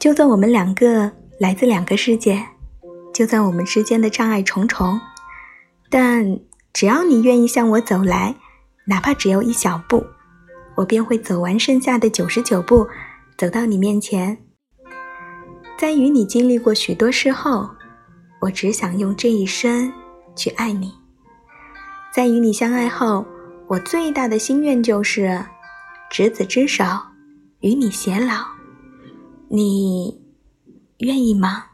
就算我们两个来自两个世界，就算我们之间的障碍重重，但只要你愿意向我走来，哪怕只有一小步，我便会走完剩下的九十九步，走到你面前。在与你经历过许多事后，我只想用这一生去爱你。在与你相爱后，我最大的心愿就是执子之手，与你偕老。你愿意吗？